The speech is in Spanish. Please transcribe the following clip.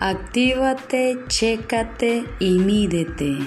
Actívate, chécate y mídete.